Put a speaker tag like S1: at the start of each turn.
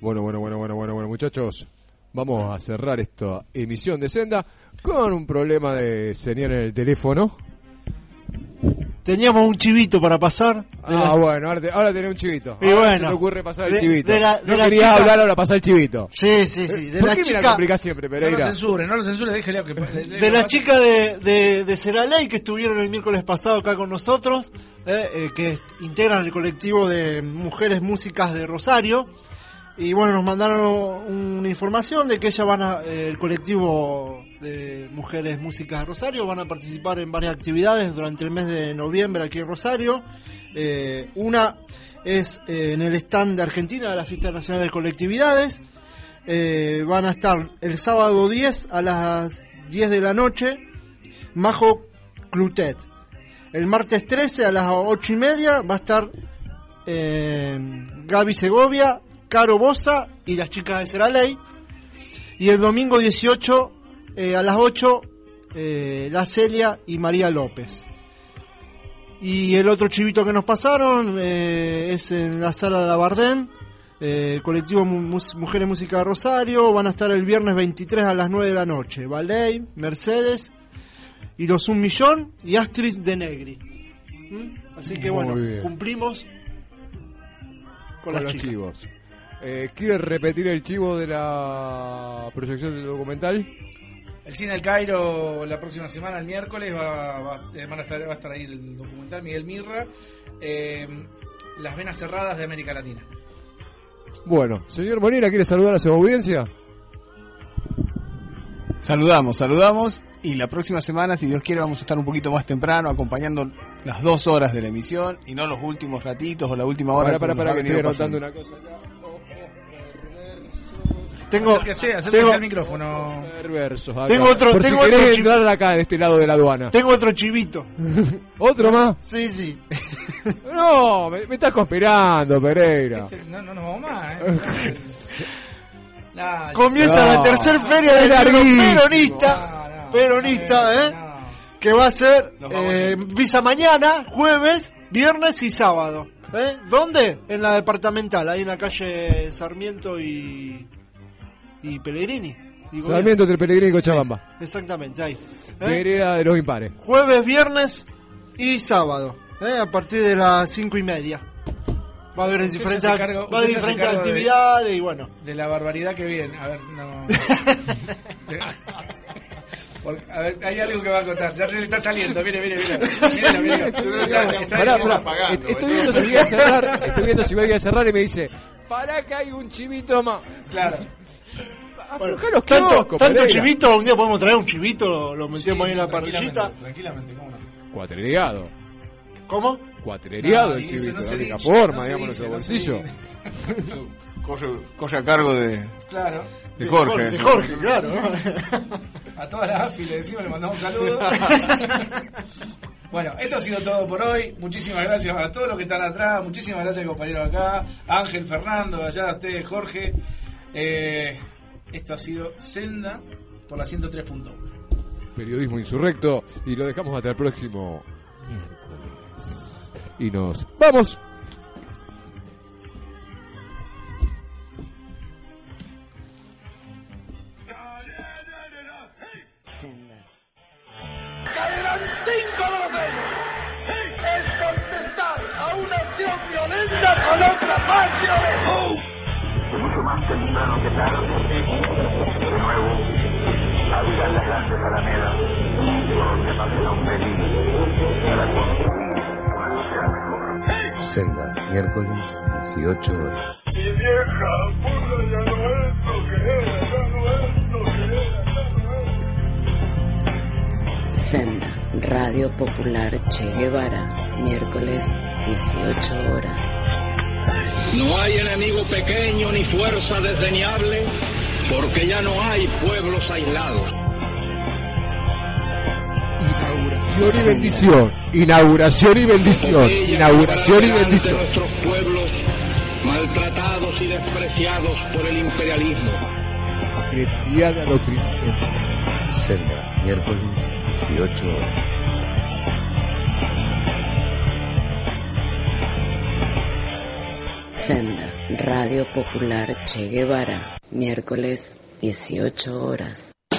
S1: Bueno, bueno, bueno, bueno, bueno, bueno, muchachos. Vamos a cerrar esta emisión de Senda con un problema de señal en el teléfono.
S2: Teníamos un chivito para pasar.
S1: Ah, bueno, ahora, te- ahora tenés un chivito.
S2: Y
S1: Ahora
S2: bueno,
S1: se te ocurre pasar el
S2: de-
S1: chivito.
S2: de la- de
S1: no
S2: la
S1: querías
S2: chica-
S1: hablar, ahora pasar el chivito.
S2: Sí, sí, sí. De
S1: ¿Por
S2: la
S1: qué me la
S2: chica,
S1: complicás siempre,
S3: No lo
S1: Pereira?
S3: censure, no lo censure, déjele que.
S2: de la chica de, de, de Seraley que estuvieron el miércoles pasado acá con nosotros, eh, eh, que integran el colectivo de Mujeres Músicas de Rosario. Y bueno, nos mandaron una información de que ellas van a, eh, el colectivo de Mujeres Músicas Rosario van a participar en varias actividades durante el mes de noviembre aquí en Rosario. Eh, una es eh, en el stand de Argentina de la Fiesta Nacional de Colectividades. Van a estar el sábado 10 a las 10 de la noche, Majo Clutet. El martes 13 a las 8 y media va a estar Gaby Segovia, Caro Bosa y las chicas de Seraley. Y el domingo 18 eh, a las 8, eh, La Celia y María López. Y el otro chivito que nos pasaron eh, es en la sala La Bardén, eh, colectivo Mus- Mujeres Música de Rosario. Van a estar el viernes 23 a las 9 de la noche. Valey, Mercedes y los Un Millón y Astrid de Negri. ¿Mm? Así que
S1: Muy
S2: bueno,
S1: bien.
S2: cumplimos con,
S1: Con
S2: las
S1: los chivos. Eh, ¿Quiere repetir el chivo de la proyección del documental?
S3: El Cine del Cairo la próxima semana, el miércoles, va, va- eh, van a estar, va a estar ahí el documental Miguel Mirra. eh, las venas cerradas de América Latina.
S1: Bueno, señor Molina, ¿quiere saludar a su audiencia?
S4: Saludamos, saludamos. Y la próxima semana, si Dios quiere, vamos a estar un poquito más temprano acompañando las dos horas de la emisión y no los últimos ratitos o la última hora.
S1: Para, para,
S4: como
S1: para,
S4: nos
S1: que
S4: ha
S1: estoy anotando una cosa acá.
S2: Tengo, tengo,
S3: al micrófono.
S1: Perversos acá.
S2: Tengo otro-
S1: Por
S2: tengo
S1: si
S2: otro
S1: entrar acá, de este lado de la aduana.
S2: tengo otro chivito.
S1: ¿Otro más?
S2: Sí, sí.
S1: No, me, me estás conspirando, Pereira.
S3: Este, no, no nos vamos más, ¿eh? Nah,
S2: Comienza
S1: No.
S2: la tercera feria del peronista.
S3: no, no,
S2: peronista, ¿eh? que va a ser
S4: vamos
S2: eh, visa mañana, jueves, viernes y sábado. ¿Eh? ¿Dónde? En la departamental, ahí en la calle Sarmiento y, y Pellegrini. Goya.
S1: Sarmiento entre Peregrino y Cochabamba.
S2: Exactamente, ahí. ¿Eh?
S1: Pereira de los impares.
S2: Jueves, viernes y sábado, ¿eh? a partir de las cinco y media. Va a haber diferentes,
S3: cargo-
S2: va a haber diferentes
S3: de-
S2: actividades y bueno.
S3: De la barbaridad que viene. A ver, no. Por- a ver, hay algo que va a contar. Ya se le está saliendo. Mire, mire, mire.
S1: Pará. Est- Estoy viendo si voy a cerrar, estoy viendo si voy a cerrar y me dice, pará que hay un chivito más.
S3: Claro.
S1: Aflojá los
S2: Tanto,
S1: kioscos,
S2: tanto chivito, un día podemos traer un chivito, lo metemos ahí en la parrillita.
S3: Tranquilamente, ¿cómo no?
S1: Cuatreriado.
S2: ¿cómo?
S1: Cuatreriado
S3: No,
S1: el chivito,
S3: no
S1: de
S3: dice,
S1: forma,
S3: no
S1: digamos,
S3: dice,
S1: nuestro
S3: no se
S1: bolsillo.
S4: Corre, corre a cargo de,
S3: Claro.
S4: de Jorge.
S2: De Jorge, claro.
S3: A toda la AFI le decimos, le mandamos un saludo. Bueno, esto ha sido todo por hoy. Muchísimas gracias a todos los que están atrás. Muchísimas gracias, compañero acá. Ángel, Fernando, allá a ustedes, Jorge. Eh, esto ha sido Senda por la 103.1.
S1: Periodismo insurrecto y lo dejamos hasta el próximo miércoles. Y nos vamos.
S5: Otra más violenta.
S6: mucho más temprano que tarde. De nuevo, habitan las grandes alamedas, por donde pasea un feliz para construir una sociedad mejor.
S7: Senda, miércoles, 18 horas.
S6: Mi vieja puta ya no es lo que era, ya no es lo que era, ya no es.
S8: Senda, Radio Popular Che Guevara, miércoles 18 horas.
S5: No hay enemigo pequeño ni fuerza desdeñable, porque ya no hay pueblos aislados.
S1: Inauguración y bendición. Inauguración y bendición. Inauguración y bendición.
S5: de nuestros pueblos maltratados y despreciados por el imperialismo.
S1: Secretaría de Adoctrinamiento.
S7: Senda, miércoles, 18 horas.
S8: Senda, Radio Popular Che Guevara, miércoles 18 horas.